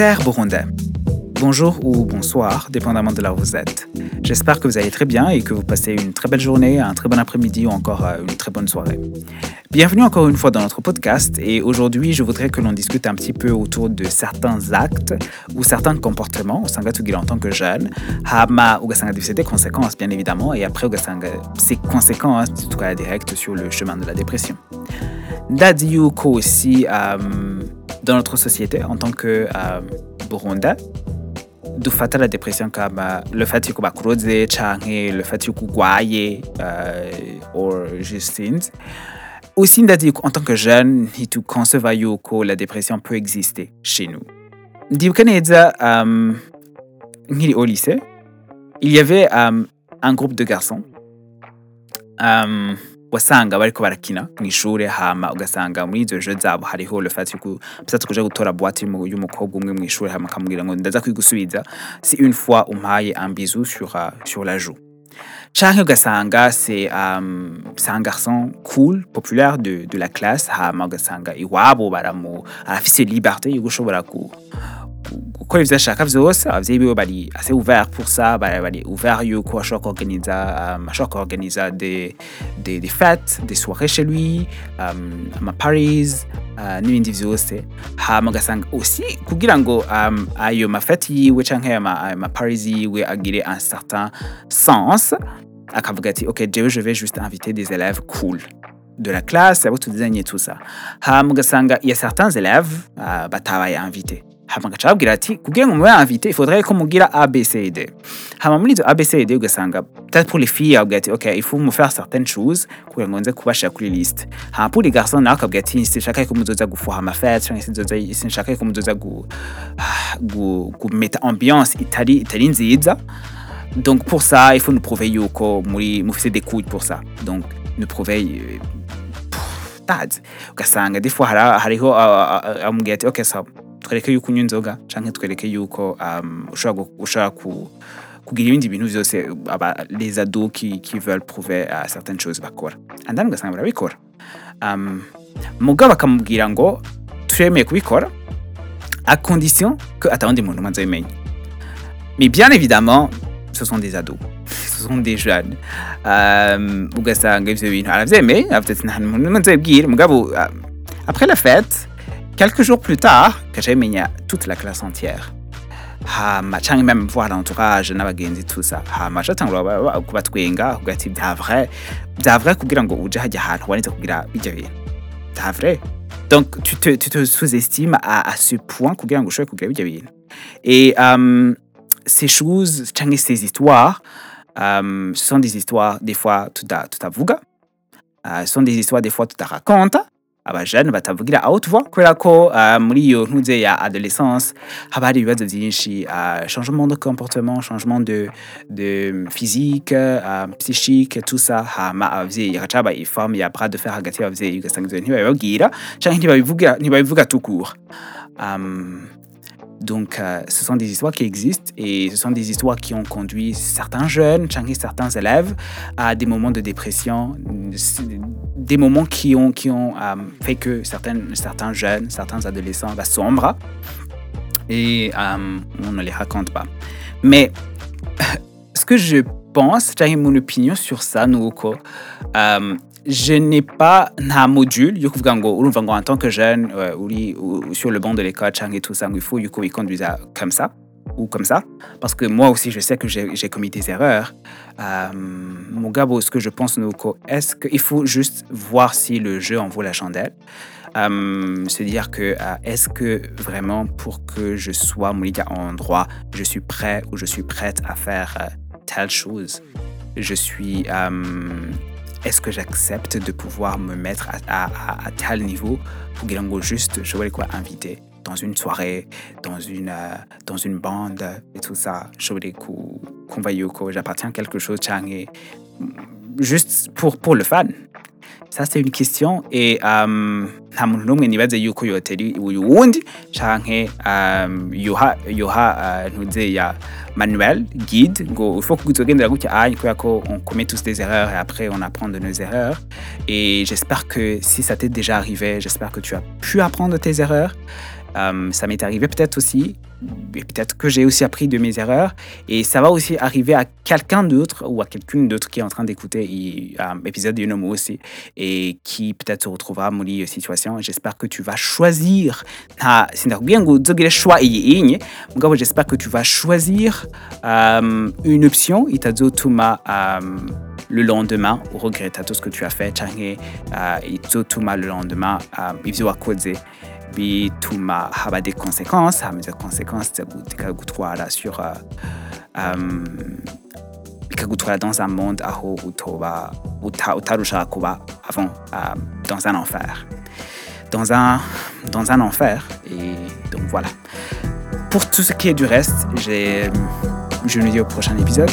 Chers Burundais, bonjour ou bonsoir, dépendamment de là où vous êtes. J'espère que vous allez très bien et que vous passez une très belle journée, un très bon après-midi ou encore euh, une très bonne soirée. Bienvenue encore une fois dans notre podcast et aujourd'hui je voudrais que l'on discute un petit peu autour de certains actes ou certains comportements usanga tugira en tant que jeune hama ugasanga des conséquences bien évidemment et après ugasanga ces conséquences tukaya direct sur le chemin de la dépression. Ndazi yuko aussi euh, dans notre société en tant que euh, Burunda dufata la dépression kama le fait yuko bakuroze canke le fait yuko ugwaye euh, or just things en tant que jeune ntituconceva yuko la dépression peut exister chez nous. Nkiri au lycée il y avait um, un groupe de garçons um, wasanga bariko barakina mw'ishure hama ugasanga muri izo jeux zabo hariho le fait yuko peut-être kuja gutora boîte y'umu- y'umukobwa umwe mw'ishure hama akamubwira ngo ndaza kwigusubiza si une fois umpaye un bisou sur, euh, sur la joue. Canke ugasanga c'est um, un garçon cool populaire de, de la classe hama ugasanga iwabo baramu arafise liberté yo gushobora ku gu- gukora ivyo ashaka vyose abavyeyi biwe bari assez ouvert pour ça bari ouvert yuko ashobora kuorganiza um, ashobora kuorganiza des, des, des fêtes des soirées chez lui um, ama paris uh, n'ibindi vyose hama ugasanga aussi kugira ngo um, ayo mafete yiwe canke ayo ma, paris yiwe agire un certain sens akavuga ati ok jewe je vais juste inviter des élèves cool de la classe abo tuzanye tout ça. Hama ugasanga il y a certains élèves uh, batabaye invité hama agaca ababwira ati kugira ngo mube mugira abcd hama muri izo abcd ugasanga peut-être pour les filles il faut faire certaines choses kugira ngo nze kubashira kuri liste pour les garçons nawe akabwira ati sinshaka ko gufuha ah, itari, itari nziza donc pour ça il faut nous prouver yuko muri mufise des couilles pour ça donc nous prouver euh, ugasanga des hariho ah, ah, amubwira ati ok sawa twereke yuko unywa inzoga um, les ados qui, qui veulent prouver uh, certaines choses um, ngo turemeye kubikora à condition que umwe azabimenya mais bien évidemment ce sont des ados. Ce sont des jeunes. Mugabo uh, après la fête quelques jours plus tard gaca bimenya toute la classe entière. Hama canke même voir l'entourage tout ça. Hama aca atangura ba- ba- kubatwenga kugira donc tu te, tu te sous-estimes à, à ce point kugira ngo kugira bijya et euh, ces choses ces histoires sont des histoires des fois tuta- tutavuga uh, ce sont des histoires des fois tutarakonta abajene batavugira aho tuva. Kubera ko uh, muri iyo ntuze ya adolescence haba hari ibibazo byinshi uh, changement de comportement changement de, de physique uh, psychique tout ça. Hama abavyeyi hagaca iforme ya bras de fer hagati y'abavyeyi ugasanga ivyo ntibabibabwira canke ntibabivuga court. Um, donc, euh, ce sont des histoires qui existent et ce sont des histoires qui ont conduit certains jeunes, certains élèves à des moments de dépression, des moments qui ont, qui ont euh, fait que certains, certains jeunes, certains adolescents bah, sombrent et euh, on ne les raconte pas. Mais ce que je pense, j'ai mon opinion sur ça, euh, je n'ai pas un module yo kuvuga ngo urumva en tant que jeune euh, ou- sur le banc de l'école tout ça il faut yuko wiconduise comme ça ou comme ça. Parce que moi aussi je sais que j'ai commis des erreurs. Euh, mugabo ce que je pense est-ce qu'il faut juste voir si le jeu en vaut la chandelle? Euh, se dire que euh, est-ce que vraiment pour que je sois Monica en droit je suis prêt ou je suis prête à faire euh, telle chose? Je suis euh, est-ce que j'accepte de pouvoir me mettre à, tel niveau pour ngo juste je vais quoi inviter dans une soirée dans une euh, dans une bande et tout ça. Je vais qu'on va yuko j'appartiens à quelque chose canke juste pour pour le fan c'est une question et um, nta muntu n'umwe nibaze yuko yotera uyu wundi canke um, yoha yoha uh, ntuze ya manuel guide ngo il faut que uzogendera gutya anye kubera ko on commet tous des erreurs et après on apprend de nos erreurs. Et j'espère que si ça t'est déjà arrivé j'espère que tu as pu apprendre tes erreurs Euh, ça m'est arrivé peut-être aussi, et peut-être que j'ai aussi appris de mes erreurs, et ça va aussi arriver à quelqu'un d'autre ou à quelqu'une d'autre qui est en train d'écouter l'épisode de Nomo aussi, et qui peut-être se retrouvera à mon situation. J'espère que tu vas choisir, choix j'espère que tu vas choisir euh, une option, euh, le lendemain, regretter tout ce que tu as fait, euh, le lendemain, bituma haba des conséquences hama izo conséquences zikagutwara sur uh, um, bikagutwara dans un monde aho utoba uta, utarushaka kuba avant uh, dans un enfer. Dans un dans un enfer et donc voilà. Pour tout ce qui est du reste j'ai je nous dis au prochain épisode